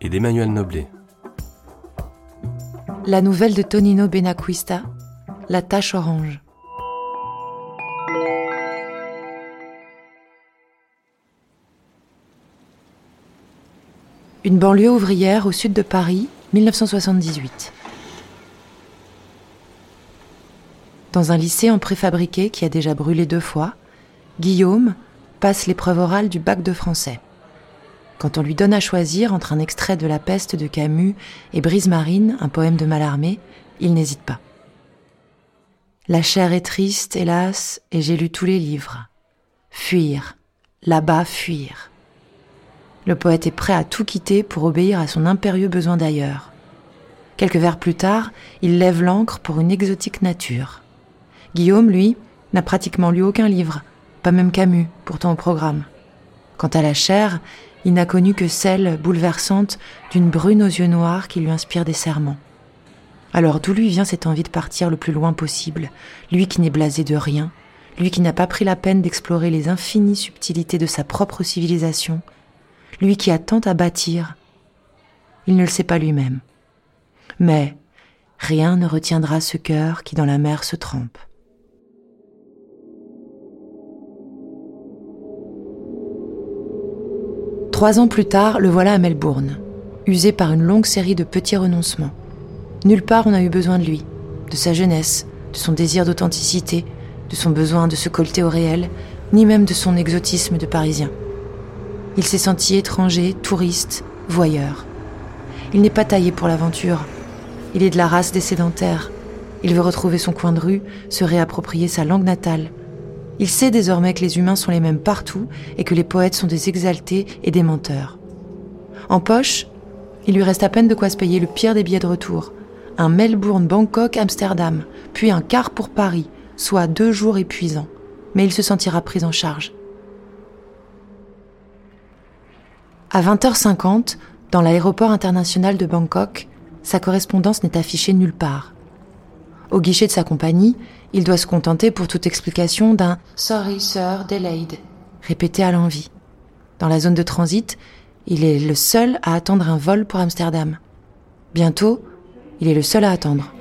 et d'Emmanuel Noblet. La nouvelle de Tonino Benacquista, La tache orange. Une banlieue ouvrière au sud de Paris, 1978. Dans un lycée en préfabriqué qui a déjà brûlé deux fois, Guillaume passe l'épreuve orale du bac de français. Quand on lui donne à choisir entre un extrait de La peste de Camus et Brise marine, un poème de Mallarmé, il n'hésite pas. La chair est triste, hélas, et j'ai lu tous les livres. Fuir, là-bas fuir. Le poète est prêt à tout quitter pour obéir à son impérieux besoin d'ailleurs. Quelques vers plus tard, il lève l'ancre pour une exotique nature. Guillaume, lui, n'a pratiquement lu aucun livre, pas même Camus, pourtant au programme. Quant à la chair, il n'a connu que celle bouleversante d'une brune aux yeux noirs qui lui inspire des serments. Alors d'où lui vient cette envie de partir le plus loin possible, lui qui n'est blasé de rien, lui qui n'a pas pris la peine d'explorer les infinies subtilités de sa propre civilisation, lui qui a tant à bâtir. Il ne le sait pas lui-même. Mais rien ne retiendra ce cœur qui dans la mer se trempe. Trois ans plus tard, le voilà à Melbourne, usé par une longue série de petits renoncements. Nulle part on n'a eu besoin de lui, de sa jeunesse, de son désir d'authenticité, de son besoin de se colter au réel, ni même de son exotisme de Parisien. Il s'est senti étranger, touriste, voyeur. Il n'est pas taillé pour l'aventure. Il est de la race des sédentaires. Il veut retrouver son coin de rue, se réapproprier sa langue natale. Il sait désormais que les humains sont les mêmes partout et que les poètes sont des exaltés et des menteurs. En poche, il lui reste à peine de quoi se payer le pire des billets de retour. Un Melbourne, Bangkok, Amsterdam, puis un quart pour Paris, soit deux jours épuisants. Mais il se sentira pris en charge. À 20h50, dans l'aéroport international de Bangkok, sa correspondance n'est affichée nulle part. Au guichet de sa compagnie, il doit se contenter pour toute explication d'un Sorry sir, delayed, répété à l'envi. Dans la zone de transit, il est le seul à attendre un vol pour Amsterdam. Bientôt, il est le seul à attendre.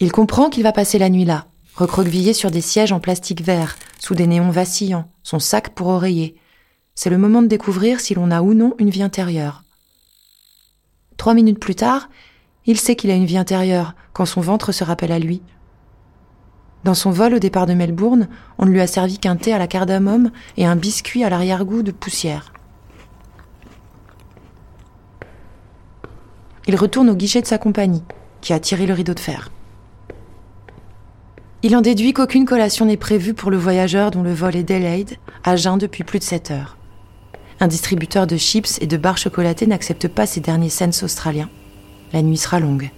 Il comprend qu'il va passer la nuit là, recroquevillé sur des sièges en plastique vert, sous des néons vacillants, son sac pour oreiller. C'est le moment de découvrir si l'on a ou non une vie intérieure. Trois minutes plus tard, il sait qu'il a une vie intérieure quand son ventre se rappelle à lui. Dans son vol au départ de Melbourne, on ne lui a servi qu'un thé à la cardamome et un biscuit à l'arrière-goût de poussière. Il retourne au guichet de sa compagnie, qui a tiré le rideau de fer. Il en déduit qu'aucune collation n'est prévue pour le voyageur dont le vol est delayed, à jeun depuis plus de 7 heures. Un distributeur de chips et de barres chocolatées n'accepte pas ces derniers cents australiens. La nuit sera longue.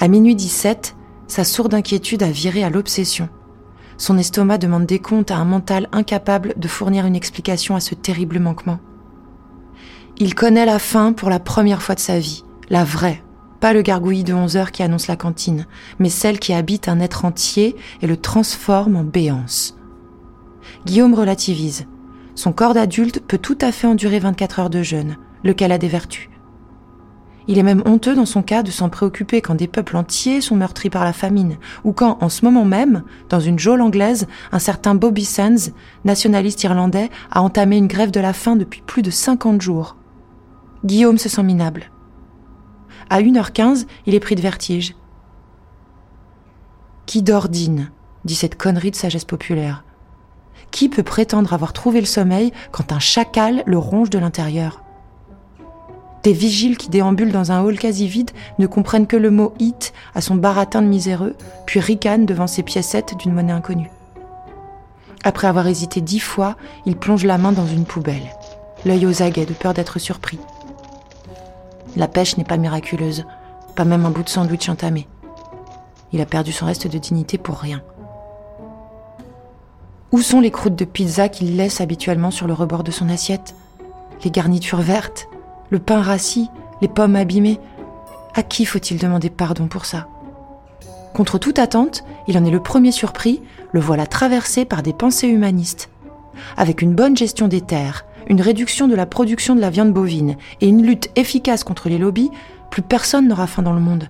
À minuit 17, sa sourde inquiétude a viré à l'obsession. Son estomac demande des comptes à un mental incapable de fournir une explication à ce terrible manquement. Il connaît la faim pour la première fois de sa vie, la vraie, pas le gargouillis de 11 heures qui annonce la cantine, mais celle qui habite un être entier et le transforme en béance. Guillaume relativise. Son corps d'adulte peut tout à fait endurer 24 heures de jeûne, lequel a des vertus. Il est même honteux dans son cas de s'en préoccuper quand des peuples entiers sont meurtris par la famine, ou quand, en ce moment même, dans une geôle anglaise, un certain Bobby Sands, nationaliste irlandais, a entamé une grève de la faim depuis plus de 50 jours. Guillaume se sent minable. À 1h15, il est pris de vertige. Qui d'ordine dit cette connerie de sagesse populaire. Qui peut prétendre avoir trouvé le sommeil quand un chacal le ronge de l'intérieur? Des vigiles qui déambulent dans un hall quasi vide ne comprennent que le mot hit à son baratin de miséreux, puis ricanent devant ces piécettes d'une monnaie inconnue. Après avoir hésité dix fois, il plonge la main dans une poubelle, l'œil aux aguets de peur d'être surpris. La pêche n'est pas miraculeuse, pas même un bout de sandwich entamé. Il a perdu son reste de dignité pour rien. Où sont les croûtes de pizza qu'il laisse habituellement sur le rebord de son assiette? Les garnitures vertes? Le pain rassis? Les pommes abîmées? À qui faut-il demander pardon pour ça? Contre toute attente, il en est le premier surpris, le voilà traversé par des pensées humanistes. Avec une bonne gestion des terres, une réduction de la production de la viande bovine et une lutte efficace contre les lobbies, plus personne n'aura faim dans le monde.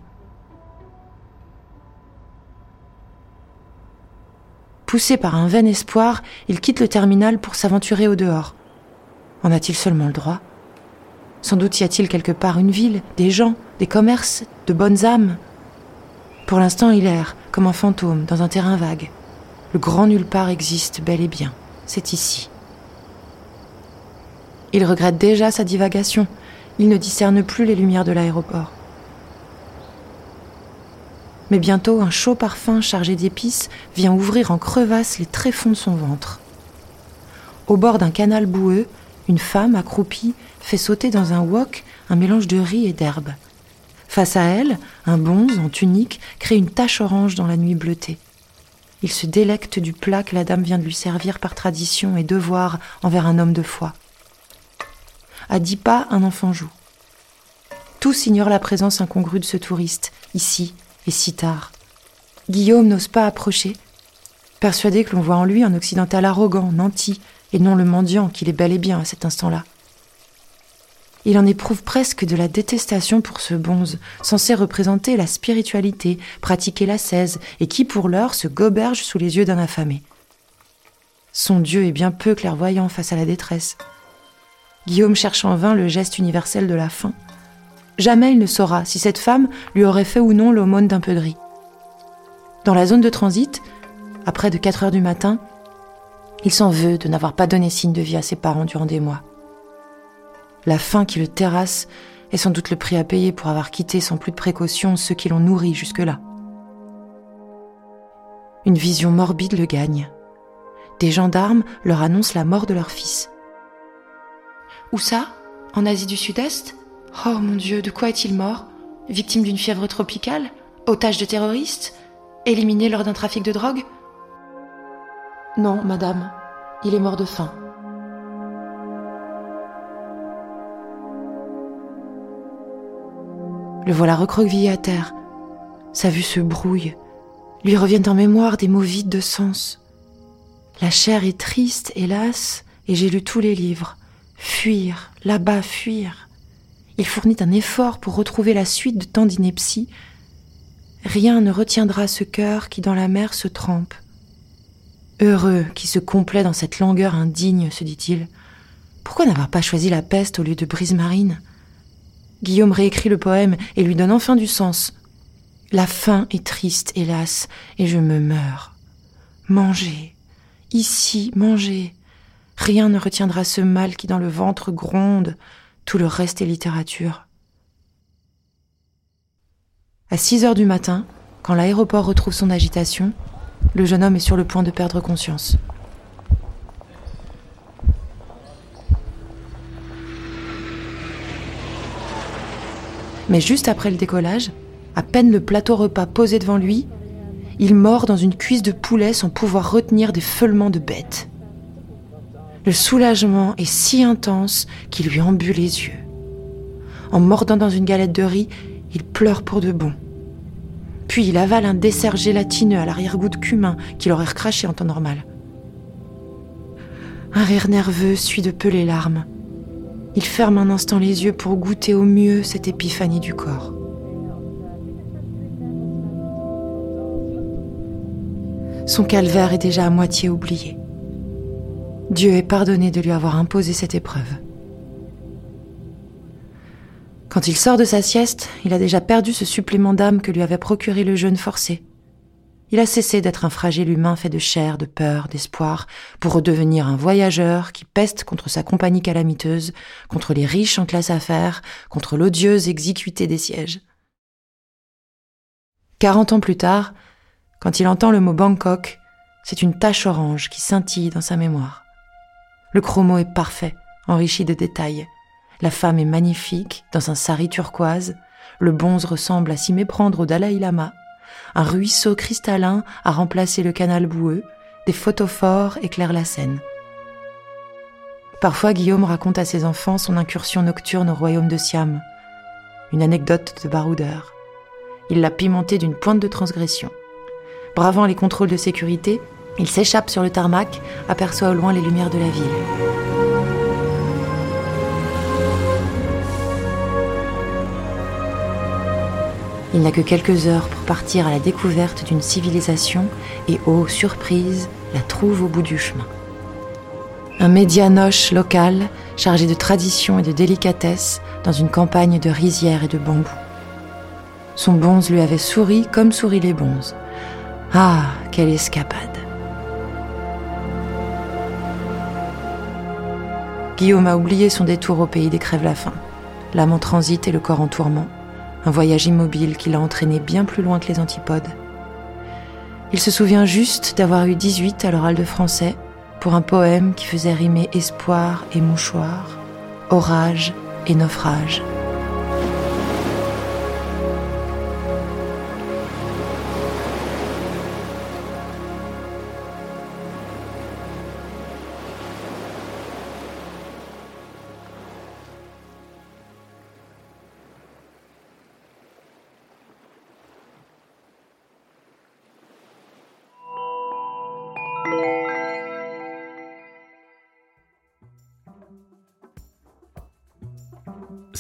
Poussé par un vain espoir, il quitte le terminal pour s'aventurer au dehors. En a-t-il seulement le droit? Sans doute y a-t-il quelque part une ville, des gens, des commerces, de bonnes âmes? Pour l'instant, il erre, comme un fantôme, dans un terrain vague. Le grand nulle part existe bel et bien. C'est ici. Il regrette déjà sa divagation. Il ne discerne plus les lumières de l'aéroport. Mais bientôt, un chaud parfum chargé d'épices vient ouvrir en crevasse les tréfonds de son ventre. Au bord d'un canal boueux, une femme accroupie fait sauter dans un wok un mélange de riz et d'herbe. Face à elle, un bonze en tunique crée une tache orange dans la nuit bleutée. Il se délecte du plat que la dame vient de lui servir par tradition et devoir envers un homme de foi. À dix pas, un enfant joue. Tous ignorent la présence incongrue de ce touriste, ici, et si tard. Guillaume n'ose pas approcher, persuadé que l'on voit en lui un occidental arrogant, nanti, et non le mendiant qu'il est bel et bien à cet instant-là. Il en éprouve presque de la détestation pour ce bonze, censé représenter la spiritualité, pratiquer la l'ascèse, et qui pour l'heure se goberge sous les yeux d'un affamé. Son Dieu est bien peu clairvoyant face à la détresse. Guillaume cherche en vain le geste universel de la faim. Jamais il ne saura si cette femme lui aurait fait ou non l'aumône d'un peu de riz. Dans la zone de transit, à près de 4 heures du matin, il s'en veut de n'avoir pas donné signe de vie à ses parents durant des mois. La faim qui le terrasse est sans doute le prix à payer pour avoir quitté sans plus de précaution ceux qui l'ont nourri jusque-là. Une vision morbide le gagne. Des gendarmes leur annoncent la mort de leur fils. Où ça? En Asie du Sud-Est? Oh mon Dieu, de quoi est-il mort? Victime d'une fièvre tropicale? Otage de terroristes? Éliminé lors d'un trafic de drogue? Non, madame, il est mort de faim. Le voilà recroquevillé à terre. Sa vue se brouille. Lui reviennent en mémoire des mots vides de sens. La chair est triste, hélas, et j'ai lu tous les livres. Fuir, là-bas, fuir. Il fournit un effort pour retrouver la suite de tant d'inepties. Rien ne retiendra ce cœur qui dans la mer se trempe. Heureux qui se complaît dans cette langueur indigne, se dit-il. Pourquoi n'avoir pas choisi la peste au lieu de brise marine? Guillaume réécrit le poème et lui donne enfin du sens. La faim est triste, hélas, et je me meurs. Mangez, ici, mangez. Rien ne retiendra ce mal qui dans le ventre gronde, tout le reste est littérature. À 6 heures du matin, quand l'aéroport retrouve son agitation, le jeune homme est sur le point de perdre conscience. Mais juste après le décollage, à peine le plateau repas posé devant lui, il mord dans une cuisse de poulet sans pouvoir retenir des feulements de bête. Le soulagement est si intense qu'il lui embue les yeux. En mordant dans une galette de riz, il pleure pour de bon. Puis il avale un dessert gélatineux à l'arrière-goût de cumin qu'il aurait recraché en temps normal. Un rire nerveux suit de peu les larmes. Il ferme un instant les yeux pour goûter au mieux cette épiphanie du corps. Son calvaire est déjà à moitié oublié. Dieu est pardonné de lui avoir imposé cette épreuve. Quand il sort de sa sieste, il a déjà perdu ce supplément d'âme que lui avait procuré le jeûne forcé. Il a cessé d'être un fragile humain fait de chair, de peur, d'espoir, pour redevenir un voyageur qui peste contre sa compagnie calamiteuse, contre les riches en classe affaires, contre l'odieuse exécuté des sièges. Quarante ans plus tard, quand il entend le mot Bangkok, c'est une tache orange qui scintille dans sa mémoire. Le chromo est parfait, enrichi de détails. La femme est magnifique, dans un sari turquoise. Le bonze ressemble à s'y méprendre au Dalai Lama. Un ruisseau cristallin a remplacé le canal boueux. Des photophores éclairent la scène. Parfois, Guillaume raconte à ses enfants son incursion nocturne au royaume de Siam. Une anecdote de baroudeur. Il l'a pimentée d'une pointe de transgression. Bravant les contrôles de sécurité, il s'échappe sur le tarmac, aperçoit au loin les lumières de la ville. Il n'a que quelques heures pour partir à la découverte d'une civilisation et, ô surprise, la trouve au bout du chemin. Un médianoche local chargé de tradition et de délicatesse dans une campagne de rizières et de bambous. Son bonze lui avait souri comme sourient les bonzes. Ah, quelle escapade Guillaume a oublié son détour au pays des crèves-la-faim, l'âme en transit et le corps en tourment, un voyage immobile qui l'a entraîné bien plus loin que les antipodes. Il se souvient juste d'avoir eu 18 à l'oral de français pour un poème qui faisait rimer espoir et mouchoir, orage et naufrage.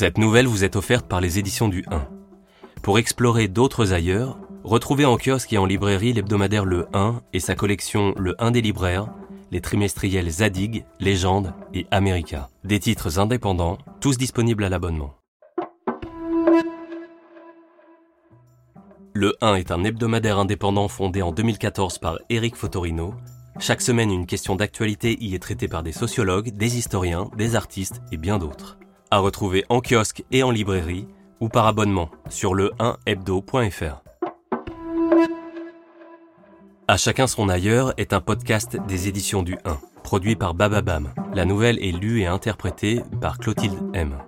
Cette nouvelle vous est offerte par les éditions du 1. Pour explorer d'autres ailleurs, retrouvez en kiosque et en librairie l'hebdomadaire Le 1 et sa collection Le 1 des libraires, les trimestriels Zadig, Légende et America. Des titres indépendants, tous disponibles à l'abonnement. Le 1 est un hebdomadaire indépendant fondé en 2014 par Eric Fotorino. Chaque semaine, une question d'actualité y est traitée par des sociologues, des historiens, des artistes et bien d'autres à retrouver en kiosque et en librairie ou par abonnement sur le 1hebdo.fr. À chacun son ailleurs est un podcast des éditions du 1, produit par Bababam. La nouvelle est lue et interprétée par Clotilde M.